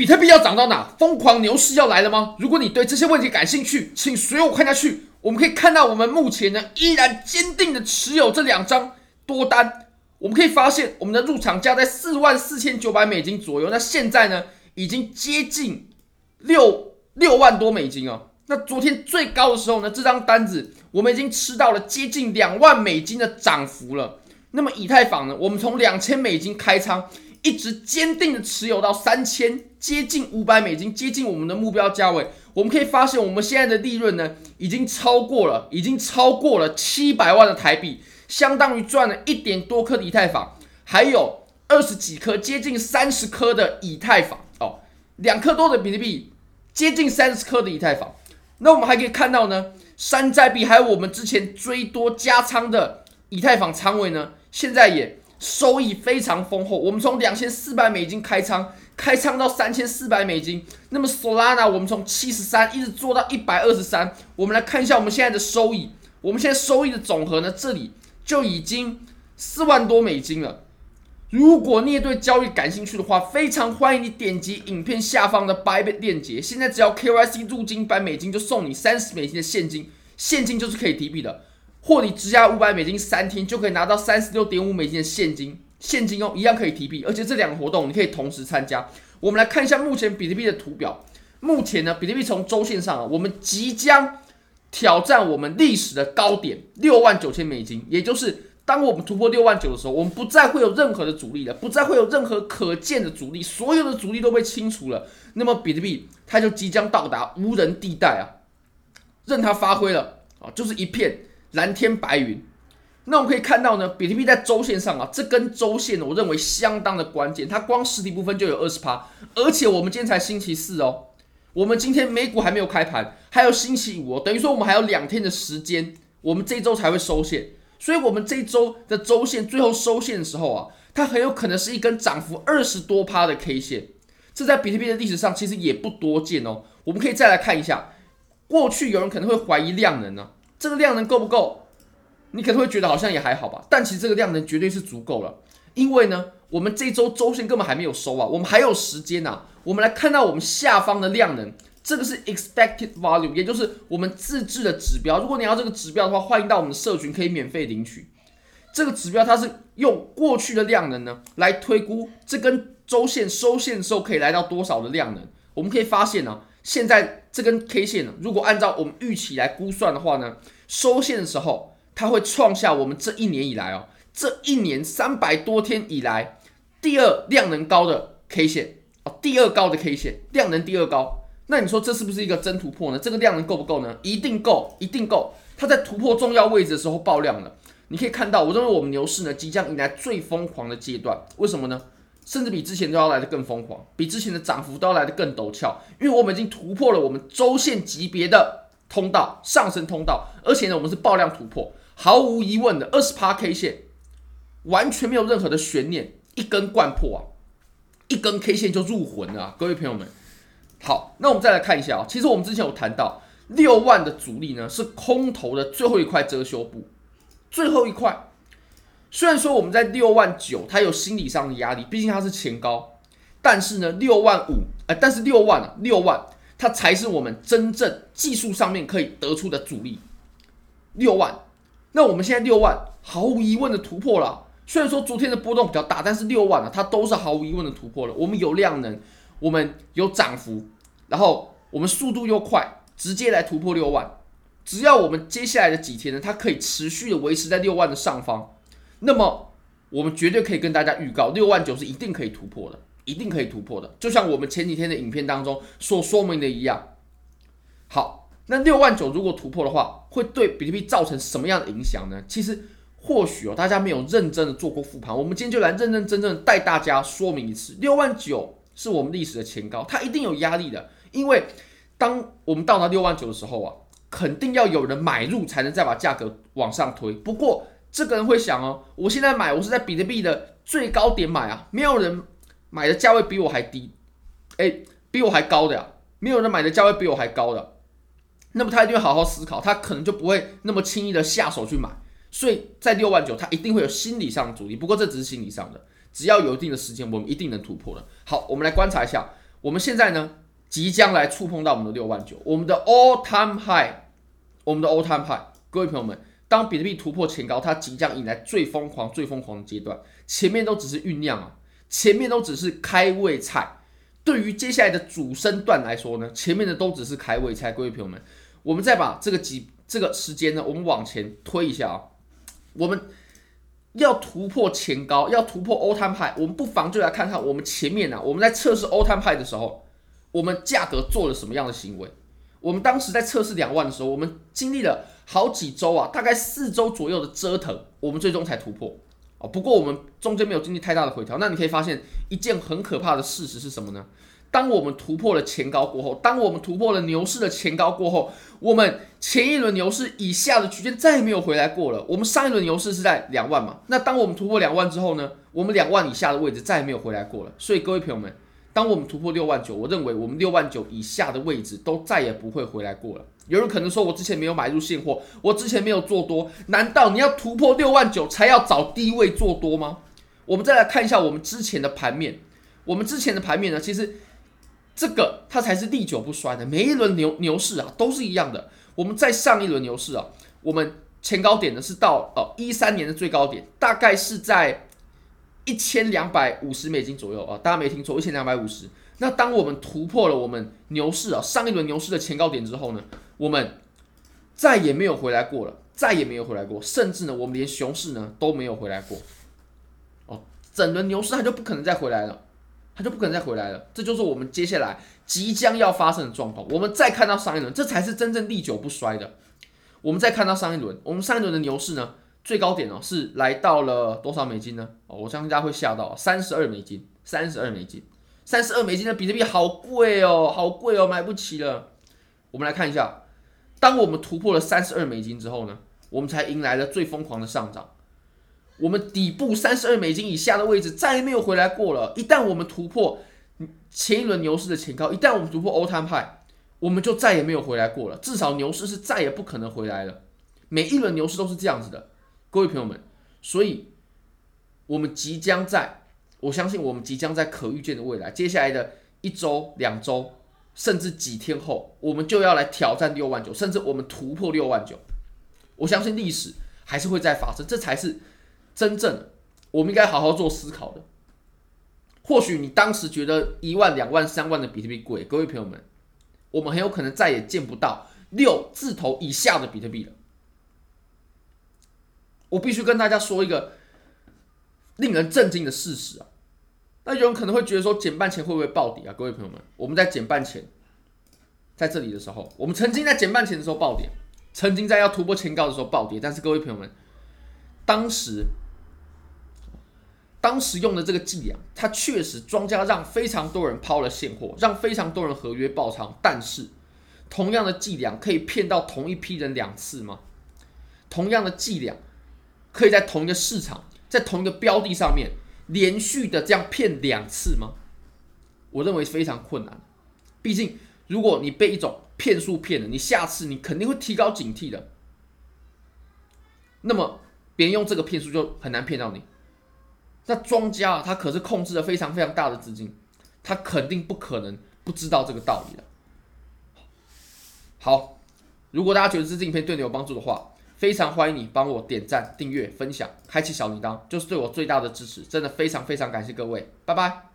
比特币要涨到哪？疯狂牛市要来了吗？如果你对这些问题感兴趣，请随我看下去。我们可以看到，我们目前呢依然坚定的持有这两张多单。我们可以发现，我们的入场价在四万四千九百美金左右。那现在呢，已经接近六六万多美金哦。那昨天最高的时候呢，这张单子我们已经吃到了接近两万美金的涨幅了。那么以太坊呢，我们从两千美金开仓。一直坚定的持有到三千，接近五百美金，接近我们的目标价位。我们可以发现，我们现在的利润呢，已经超过了，已经超过了七百万的台币，相当于赚了一点多颗的以太坊，还有二十几颗，接近三十颗的以太坊哦，两颗多的比特币，接近三十颗的以太坊。那我们还可以看到呢，山寨币还有我们之前追多加仓的以太坊仓位呢，现在也。收益非常丰厚，我们从两千四百美金开仓，开仓到三千四百美金。那么 Solana 我们从七十三一直做到一百二十三。我们来看一下我们现在的收益，我们现在收益的总和呢，这里就已经四万多美金了。如果你也对交易感兴趣的话，非常欢迎你点击影片下方的 Bybit 链接。现在只要 KYC 入金百美金，就送你三十美金的现金，现金就是可以提币的。或你质押五百美金三天就可以拿到三十六点五美金的现金，现金哦，一样可以提币，而且这两个活动你可以同时参加。我们来看一下目前比特币的图表。目前呢，比特币从周线上啊，我们即将挑战我们历史的高点六万九千美金，也就是当我们突破六万九的时候，我们不再会有任何的阻力了，不再会有任何可见的阻力，所有的阻力都被清除了。那么比特币它就即将到达无人地带啊，任它发挥了啊，就是一片。蓝天白云，那我们可以看到呢，比特币在周线上啊，这根周线，我认为相当的关键，它光实体部分就有二十趴，而且我们今天才星期四哦，我们今天美股还没有开盘，还有星期五哦，等于说我们还有两天的时间，我们这周才会收线，所以我们这周的周线最后收线的时候啊，它很有可能是一根涨幅二十多趴的 K 线，这在比特币的历史上其实也不多见哦，我们可以再来看一下，过去有人可能会怀疑量能呢、这个量能够不够？你可能会觉得好像也还好吧，但其实这个量能绝对是足够了，因为呢，我们这周周线根本还没有收啊，我们还有时间呐、我们来看到我们下方的量能，这个是 expected volume，也就是我们自制的指标。如果你要这个指标的话，欢迎到我们的社群可以免费领取。这个指标它是用过去的量能呢来推估这根周线收线的时候可以来到多少的量能。我们可以发现呢、现在这根 K 线呢，如果按照我们预期来估算的话呢，收线的时候它会创下我们这一年以来哦，这一年三百多天以来第二量能高的 K 线哦，第二高的 K 线，量能第二高。那你说这是不是一个真突破呢？这个量能够不够呢？一定够，一定够。它在突破重要位置的时候爆量了。你可以看到，我认为我们牛市呢即将迎来最疯狂的阶段。为什么呢？甚至比之前都要来得更疯狂，比之前的涨幅都要来得更陡峭，因为我们已经突破了我们周线级别的通道，上升通道，而且呢，我们是爆量突破，毫无疑问的二十趴 K 线，完全没有任何的悬念，一根贯破啊，一根 K 线就入魂了啊，各位朋友们，好，那我们再来看一下啊，其实我们之前有谈到六万的阻力呢，是空头的最后一块遮羞布，最后一块。虽然说我们在六万九，它有心理上的压力，毕竟它是前高，但是呢，六万五，呃，但是六万啊，六万，它才是我们真正技术上面可以得出的阻力。六万，那我们现在六万，毫无疑问的突破了。虽然说昨天的波动比较大，但是六万啊，它都是毫无疑问的突破了。我们有量能，我们有涨幅，然后我们速度又快，直接来突破六万。只要我们接下来的几天呢，它可以持续的维持在六万的上方。那么，我们绝对可以跟大家预告，六万九是一定可以突破的，一定可以突破的。就像我们前几天的影片当中所说明的一样。好，那六万九如果突破的话，会对比特币造成什么样的影响呢？其实，或许哦，大家没有认真的做过复盘，我们今天就来认认真真的带大家说明一次。六万九是我们历史的前高，它一定有压力的，因为当我们到达六万九的时候啊，肯定要有人买入才能再把价格往上推。不过，这个人会想哦，我现在买，我是在比特币的最高点买啊，没有人买的价位比我还低，哎，比我还高的呀，没有人买的价位比我还高的，那么他一定会好好思考，他可能就不会那么轻易的下手去买，所以在六万九，他一定会有心理上的阻力，不过这只是心理上的，只要有一定的时间，我们一定能突破的。好，我们来观察一下，我们现在呢，即将来触碰到我们的六万九，我们的 all time high，我们的 all time high。各位朋友们，当比特币突破前高，它即将迎来最疯狂、最疯狂的阶段，前面都只是酝酿啊，前面都只是开胃菜。对于接下来的主升段来说呢，前面的都只是开胃菜。各位朋友们，我们再把这个几这个时间呢，我们往前推一下啊，我们要突破前高，要突破 all time high，我们不妨就来看看我们前面啊，我们在测试 all time high 的时候，我们价格做了什么样的行为？我们当时在测试两万的时候，我们经历了好几周啊，大概四周左右的折腾，我们最终才突破。哦，不过我们中间没有经历太大的回调。那你可以发现一件很可怕的事实是什么呢？当我们突破了前高过后，当我们突破了牛市的前高过后，我们前一轮牛市以下的区间再也没有回来过了。我们上一轮牛市是在两万嘛？那当我们突破两万之后呢？我们两万以下的位置再也没有回来过了。所以各位朋友们。当我们突破六万九，我认为我们六万九以下的位置都再也不会回来过了。有人可能说，我之前没有买入现货，我之前没有做多，难道你要突破六万九才要找低位做多吗？我们再来看一下我们之前的盘面，我们之前的盘面呢，其实这个它才是历久不衰的，每一轮牛牛市啊都是一样的。我们在上一轮牛市啊，我们前高点呢是到呃一三年的最高点，大概是在。一千两百五十美金左右啊，大家没听错，一千两百五十。那当我们突破了我们牛市啊上一轮牛市的前高点之后呢，我们再也没有回来过了，再也没有回来过，甚至呢，我们连熊市呢都没有回来过。哦，整轮牛市它就不可能再回来了，它就不可能再回来了。这就是我们接下来即将要发生的状况。我们再看到上一轮，这才是真正历久不衰的。我们再看到上一轮，我们上一轮的牛市呢？最高点哦，是来到了多少美金呢？哦，我相信大家会吓到，三十二美金，三十二美金，三十二美金的比特币好贵哦，好贵哦，买不起了。我们来看一下，当我们突破了三十二美金之后呢，我们才迎来了最疯狂的上涨。我们底部三十二美金以下的位置再也没有回来过了。一旦我们突破前一轮牛市的前高，一旦我们突破 all time high，我们就再也没有回来过了。至少牛市是再也不可能回来了。每一轮牛市都是这样子的。各位朋友们，所以，我们即将在，我相信我们即将在可预见的未来，接下来的一周、两周，甚至几天后，我们就要来挑战六万九，甚至我们突破六万九。我相信历史还是会再发生，这才是真正我们应该好好做思考的。或许你当时觉得一万、两万、三万的比特币贵，各位朋友们，我们很有可能再也见不到六字头以下的比特币了。我必须跟大家说一个令人震惊的事实啊！那有人可能会觉得说，减半前会不会暴跌啊？各位朋友们，我们在减半前，在这里的时候，我们曾经在减半前的时候暴跌，曾经在要突破前高的时候暴跌。但是各位朋友们，当时当时用的这个伎俩，它确实庄家让非常多人抛了现货，让非常多人合约爆仓。但是，同样的伎俩可以骗到同一批人两次吗？同样的伎俩。可以在同一个市场，在同一个标的上面连续的这样骗两次吗？我认为非常困难。毕竟，如果你被一种骗术骗了，你下次你肯定会提高警惕的。那么，别人用这个骗术就很难骗到你。那庄家啊他可是控制了非常非常大的资金，他肯定不可能不知道这个道理的。好，如果大家觉得这支影片对你有帮助的话，非常欢迎你帮我点赞、订阅、分享、开启小铃铛，就是对我最大的支持。真的非常非常感谢各位，拜拜。